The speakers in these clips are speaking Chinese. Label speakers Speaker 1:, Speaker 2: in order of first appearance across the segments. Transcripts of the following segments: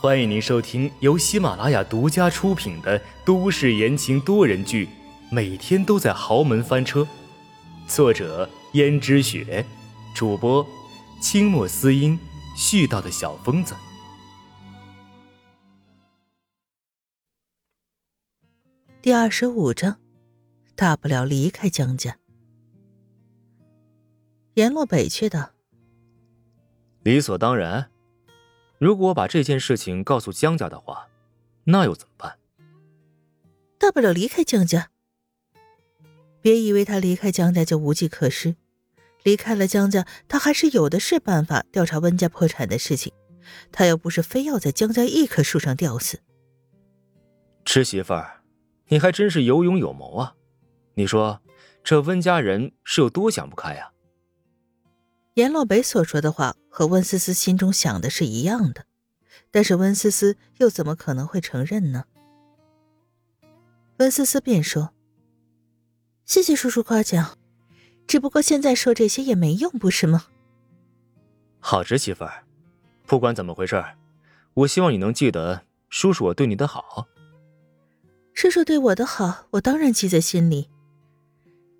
Speaker 1: 欢迎您收听由喜马拉雅独家出品的都市言情多人剧《每天都在豪门翻车》，作者：胭脂雪，主播：清墨思音，絮叨的小疯子。
Speaker 2: 第二十五章，大不了离开江家。阎洛北却道：“
Speaker 1: 理所当然。”如果我把这件事情告诉江家的话，那又怎么办？
Speaker 2: 大不了离开江家。别以为他离开江家就无计可施，离开了江家，他还是有的是办法调查温家破产的事情。他又不是非要在江家一棵树上吊死。
Speaker 1: 吃媳妇儿，你还真是有勇有谋啊！你说这温家人是有多想不开呀？
Speaker 2: 阎洛北所说的话和温思思心中想的是一样的，但是温思思又怎么可能会承认呢？温思思便说：“谢谢叔叔夸奖，只不过现在说这些也没用，不是吗？”
Speaker 1: 好侄媳妇儿，不管怎么回事，我希望你能记得叔叔我对你的好。
Speaker 2: 叔叔对我的好，我当然记在心里。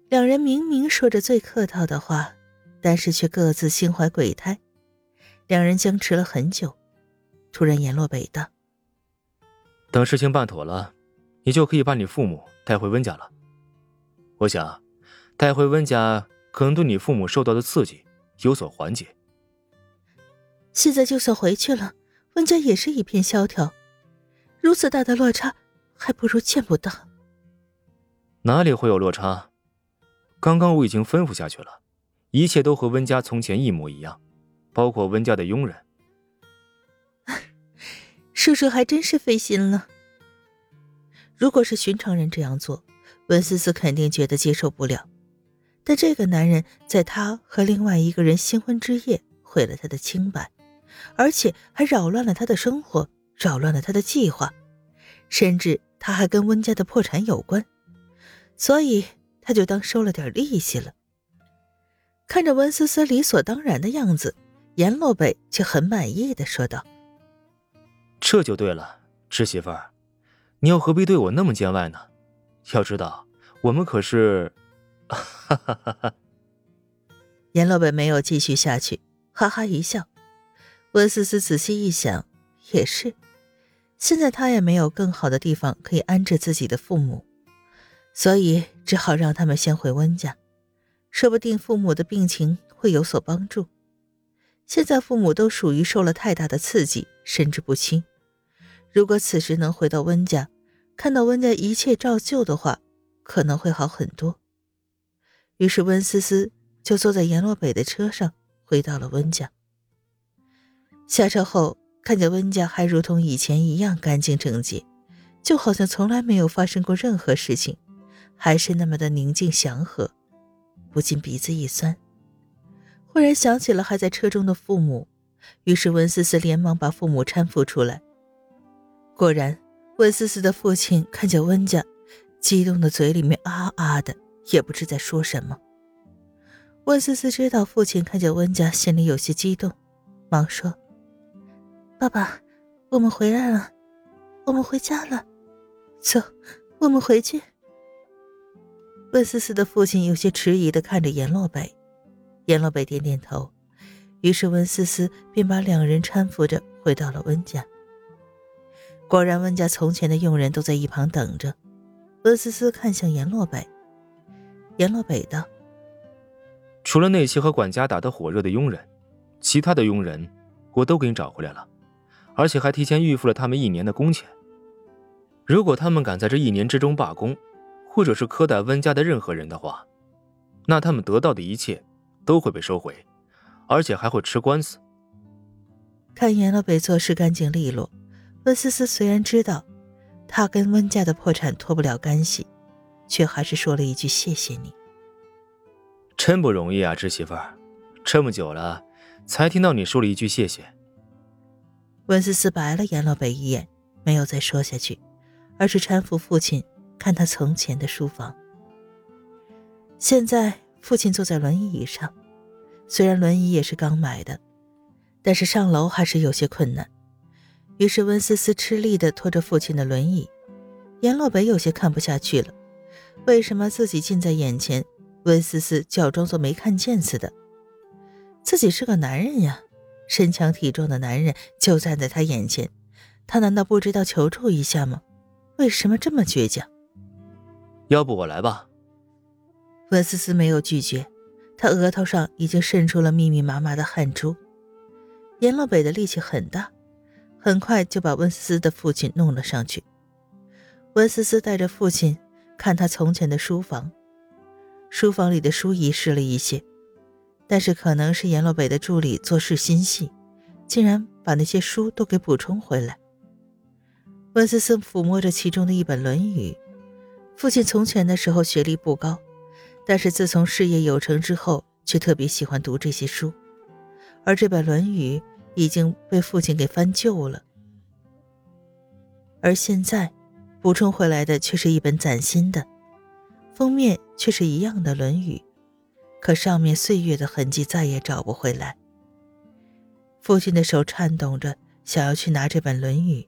Speaker 2: 两人明明说着最客套的话。但是却各自心怀鬼胎，两人僵持了很久。突然，阎洛北道：“
Speaker 1: 等事情办妥了，你就可以把你父母带回温家了。我想，带回温家可能对你父母受到的刺激有所缓解。
Speaker 2: 现在就算回去了，温家也是一片萧条，如此大的落差，还不如见不到。
Speaker 1: 哪里会有落差？刚刚我已经吩咐下去了。”一切都和温家从前一模一样，包括温家的佣人。
Speaker 2: 叔叔还真是费心了。如果是寻常人这样做，温思思肯定觉得接受不了。但这个男人在他和另外一个人新婚之夜毁了他的清白，而且还扰乱了他的生活，扰乱了他的计划，甚至他还跟温家的破产有关，所以他就当收了点利息了。看着温思思理所当然的样子，严洛北却很满意的说道：“
Speaker 1: 这就对了，侄媳妇儿，你又何必对我那么见外呢？要知道，我们可是……”哈哈哈哈。
Speaker 2: 阎洛北没有继续下去，哈哈一笑。温思思仔细一想，也是，现在他也没有更好的地方可以安置自己的父母，所以只好让他们先回温家。说不定父母的病情会有所帮助。现在父母都属于受了太大的刺激，神志不清。如果此时能回到温家，看到温家一切照旧的话，可能会好很多。于是温思思就坐在阎洛北的车上，回到了温家。下车后，看见温家还如同以前一样干净整洁，就好像从来没有发生过任何事情，还是那么的宁静祥和。不禁鼻子一酸，忽然想起了还在车中的父母，于是温思思连忙把父母搀扶出来。果然，温思思的父亲看见温家，激动的嘴里面啊啊的，也不知在说什么。温思思知道父亲看见温家，心里有些激动，忙说：“爸爸，我们回来了，我们回家了，走，我们回去。”温思思的父亲有些迟疑的看着阎洛北，阎洛北点点头，于是温思思便把两人搀扶着回到了温家。果然，温家从前的佣人都在一旁等着。温思思看向阎洛北，阎洛北道：“
Speaker 1: 除了那些和管家打得火热的佣人，其他的佣人我都给你找回来了，而且还提前预付了他们一年的工钱。如果他们敢在这一年之中罢工，”或者是苛待温家的任何人的话，那他们得到的一切都会被收回，而且还会吃官司。
Speaker 2: 看严老北做事干净利落，温思思虽然知道他跟温家的破产脱不了干系，却还是说了一句：“谢谢你。”
Speaker 1: 真不容易啊，侄媳妇儿，这么久了才听到你说了一句谢谢。
Speaker 2: 温思思白了严老北一眼，没有再说下去，而是搀扶父亲。看他从前的书房，现在父亲坐在轮椅上，虽然轮椅也是刚买的，但是上楼还是有些困难。于是温思思吃力地拖着父亲的轮椅。阎洛北有些看不下去了，为什么自己近在眼前，温思思就要装作没看见似的？自己是个男人呀，身强体壮的男人就站在他眼前，他难道不知道求助一下吗？为什么这么倔强？
Speaker 1: 要不我来吧。
Speaker 2: 温思思没有拒绝，她额头上已经渗出了密密麻麻的汗珠。阎洛北的力气很大，很快就把温思思的父亲弄了上去。温思思带着父亲看他从前的书房，书房里的书遗失了一些，但是可能是阎洛北的助理做事心细，竟然把那些书都给补充回来。温思思抚摸着其中的一本《论语》，父亲从前的时候学历不高，但是自从事业有成之后，却特别喜欢读这些书，而这本《论语》已经被父亲给翻旧了，而现在。补充回来的却是一本崭新的，封面却是一样的《论语》，可上面岁月的痕迹再也找不回来。父亲的手颤动着，想要去拿这本《论语》。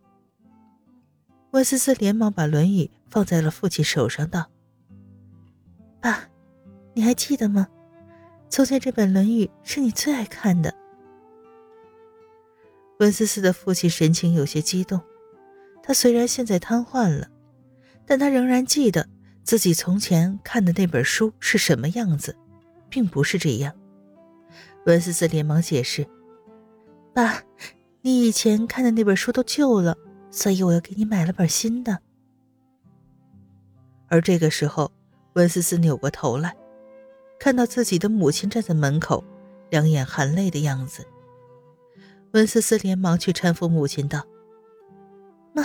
Speaker 2: 温思思连忙把《论语》放在了父亲手上，道：“爸，你还记得吗？从前这本《论语》是你最爱看的。”温思思的父亲神情有些激动。他虽然现在瘫痪了，但他仍然记得自己从前看的那本书是什么样子，并不是这样。温思思连忙解释：“爸，你以前看的那本书都旧了，所以我又给你买了本新的。”而这个时候，温思思扭过头来，看到自己的母亲站在门口，两眼含泪的样子。温思思连忙去搀扶母亲道。妈，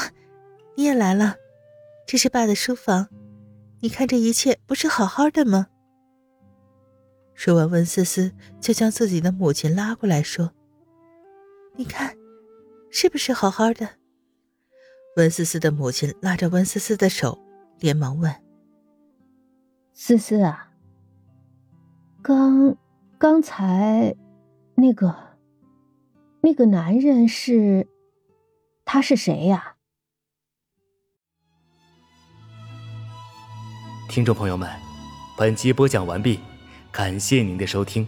Speaker 2: 你也来了，这是爸的书房，你看这一切不是好好的吗？说完，温思思就将自己的母亲拉过来说：“你看，是不是好好的？”温思思的母亲拉着温思思的手，连忙问：“
Speaker 3: 思思啊，刚刚才那个那个男人是，他是谁呀？”
Speaker 1: 听众朋友们，本集播讲完毕，感谢您的收听。